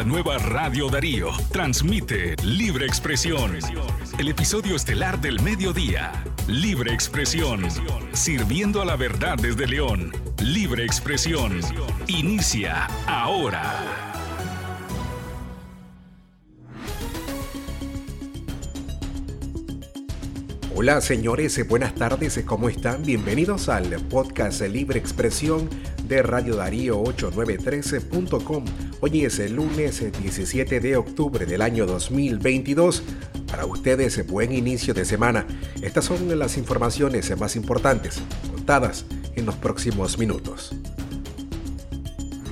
la nueva Radio Darío. Transmite Libre Expresión. El episodio estelar del mediodía. Libre Expresión. Sirviendo a la verdad desde León. Libre Expresión. Inicia ahora. Hola señores, buenas tardes, ¿cómo están? Bienvenidos al podcast Libre Expresión de Radio Darío 8913.com. Hoy es el lunes 17 de octubre del año 2022. Para ustedes, buen inicio de semana. Estas son las informaciones más importantes, contadas en los próximos minutos.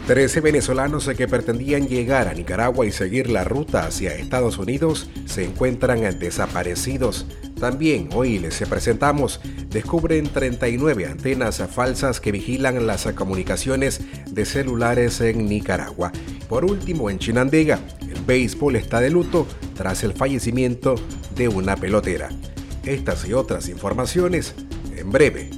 Trece venezolanos que pretendían llegar a Nicaragua y seguir la ruta hacia Estados Unidos se encuentran desaparecidos también hoy les presentamos, descubren 39 antenas falsas que vigilan las comunicaciones de celulares en Nicaragua. Por último, en Chinandega, el béisbol está de luto tras el fallecimiento de una pelotera. Estas y otras informaciones en breve.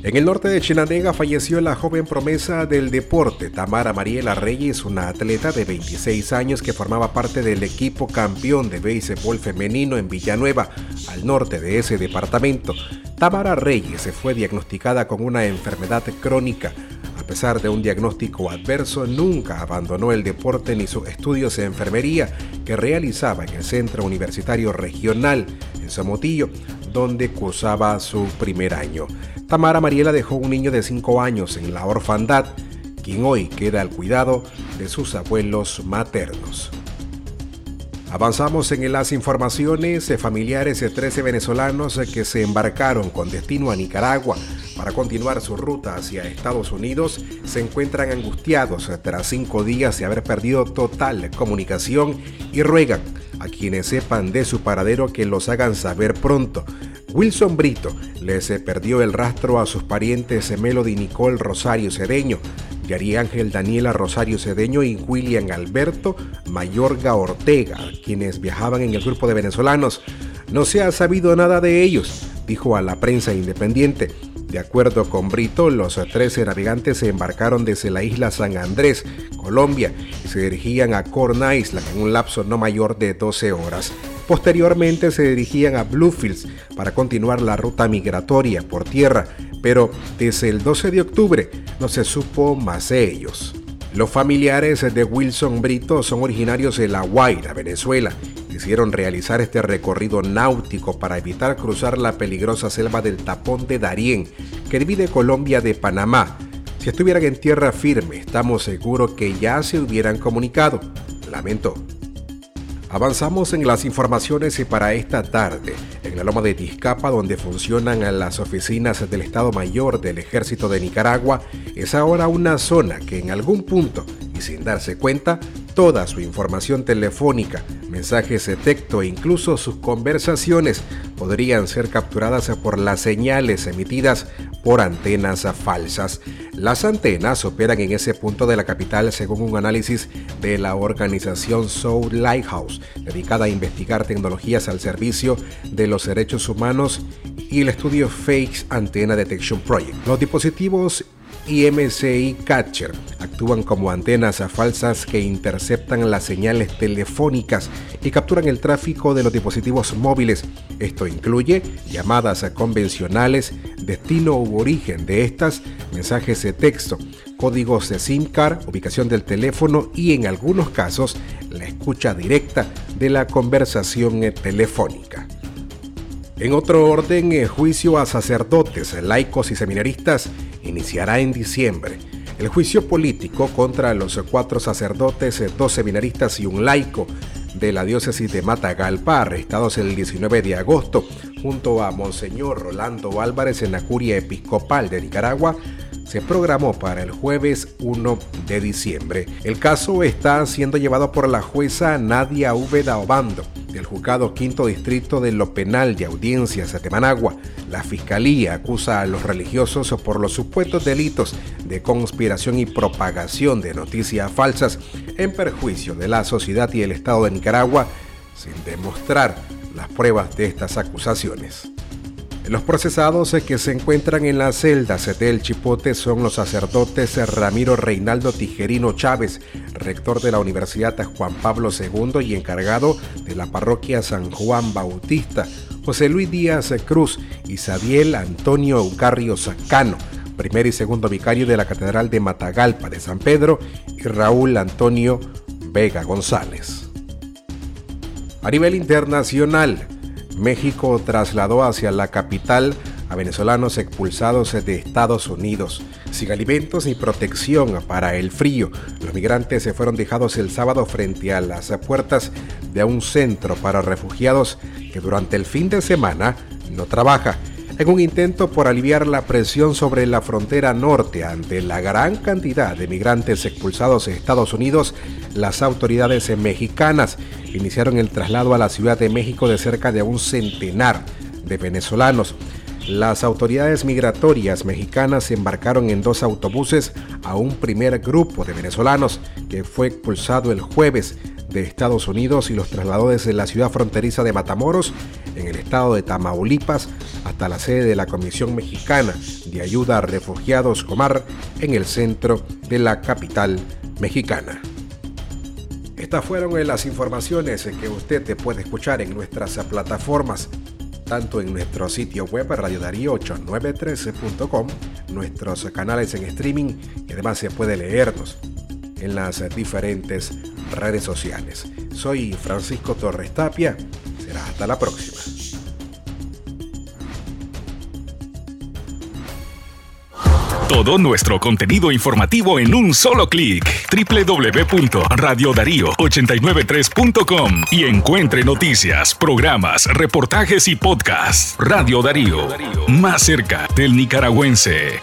En el norte de Chinandega falleció la joven promesa del deporte, Tamara Mariela Reyes, una atleta de 26 años que formaba parte del equipo campeón de béisbol femenino en Villanueva, al norte de ese departamento. Tamara Reyes se fue diagnosticada con una enfermedad crónica. A pesar de un diagnóstico adverso, nunca abandonó el deporte ni sus estudios de enfermería que realizaba en el Centro Universitario Regional en Somotillo, donde cursaba su primer año. Tamara Mariela dejó un niño de 5 años en la orfandad, quien hoy queda al cuidado de sus abuelos maternos. Avanzamos en las informaciones de familiares de 13 venezolanos que se embarcaron con destino a Nicaragua para continuar su ruta hacia Estados Unidos se encuentran angustiados tras cinco días de haber perdido total comunicación y ruegan a quienes sepan de su paradero que los hagan saber pronto, Wilson Brito les perdió el rastro a sus parientes Melody Nicole Rosario Cedeño, Yari Ángel Daniela Rosario Cedeño y William Alberto Mayorga Ortega, quienes viajaban en el grupo de venezolanos. No se ha sabido nada de ellos, dijo a la prensa independiente. De acuerdo con Brito, los 13 navegantes se embarcaron desde la isla San Andrés, Colombia, y se dirigían a Corn Island en un lapso no mayor de 12 horas. Posteriormente se dirigían a Bluefields para continuar la ruta migratoria por tierra, pero desde el 12 de octubre no se supo más de ellos. Los familiares de Wilson Brito son originarios de La Guaira, Venezuela, quisieron realizar este recorrido náutico para evitar cruzar la peligrosa selva del tapón de Darién, que divide Colombia de Panamá. Si estuvieran en tierra firme, estamos seguros que ya se hubieran comunicado. Lamento. Avanzamos en las informaciones y para esta tarde, en la Loma de Tizcapa, donde funcionan las oficinas del Estado Mayor del Ejército de Nicaragua, es ahora una zona que en algún punto, y sin darse cuenta, toda su información telefónica, mensajes de texto e incluso sus conversaciones podrían ser capturadas por las señales emitidas por antenas falsas. Las antenas operan en ese punto de la capital según un análisis de la organización Soul Lighthouse, dedicada a investigar tecnologías al servicio de los derechos humanos y el estudio Fakes Antenna Detection Project. Los dispositivos y MCI Catcher actúan como antenas falsas que interceptan las señales telefónicas y capturan el tráfico de los dispositivos móviles. Esto incluye llamadas convencionales, destino u origen de estas, mensajes de texto, códigos de SIM card, ubicación del teléfono y en algunos casos la escucha directa de la conversación telefónica. En otro orden, el juicio a sacerdotes, laicos y seminaristas iniciará en diciembre. El juicio político contra los cuatro sacerdotes, dos seminaristas y un laico de la diócesis de Matagalpa, arrestados el 19 de agosto, junto a Monseñor Rolando Álvarez en la curia episcopal de Nicaragua, se programó para el jueves 1 de diciembre. El caso está siendo llevado por la jueza Nadia Úbeda Obando del juzgado quinto distrito de lo penal de audiencias de Managua. La fiscalía acusa a los religiosos por los supuestos delitos de conspiración y propagación de noticias falsas en perjuicio de la sociedad y el Estado de Nicaragua sin demostrar las pruebas de estas acusaciones. Los procesados que se encuentran en las celdas del Chipote son los sacerdotes Ramiro Reinaldo Tijerino Chávez, rector de la Universidad Juan Pablo II y encargado de la parroquia San Juan Bautista, José Luis Díaz Cruz, Isabel Antonio Eucarrio Sacano, primer y segundo vicario de la Catedral de Matagalpa de San Pedro, y Raúl Antonio Vega González. A nivel internacional, México trasladó hacia la capital a venezolanos expulsados de Estados Unidos. Sin alimentos ni protección para el frío, los migrantes se fueron dejados el sábado frente a las puertas de un centro para refugiados que durante el fin de semana no trabaja en un intento por aliviar la presión sobre la frontera norte ante la gran cantidad de migrantes expulsados de Estados Unidos, las autoridades mexicanas iniciaron el traslado a la Ciudad de México de cerca de un centenar de venezolanos. Las autoridades migratorias mexicanas embarcaron en dos autobuses a un primer grupo de venezolanos que fue expulsado el jueves de Estados Unidos y los trasladó desde la ciudad fronteriza de Matamoros, en el estado de Tamaulipas, hasta la sede de la Comisión Mexicana de Ayuda a Refugiados Comar, en el centro de la capital mexicana. Estas fueron las informaciones que usted puede escuchar en nuestras plataformas, tanto en nuestro sitio web radiodarío8913.com, nuestros canales en streaming y además se puede leernos en las diferentes redes sociales. Soy Francisco Torres Tapia. Será hasta la próxima. Todo nuestro contenido informativo en un solo clic. www.radiodarío893.com y encuentre noticias, programas, reportajes y podcasts. Radio Darío, más cerca del nicaragüense.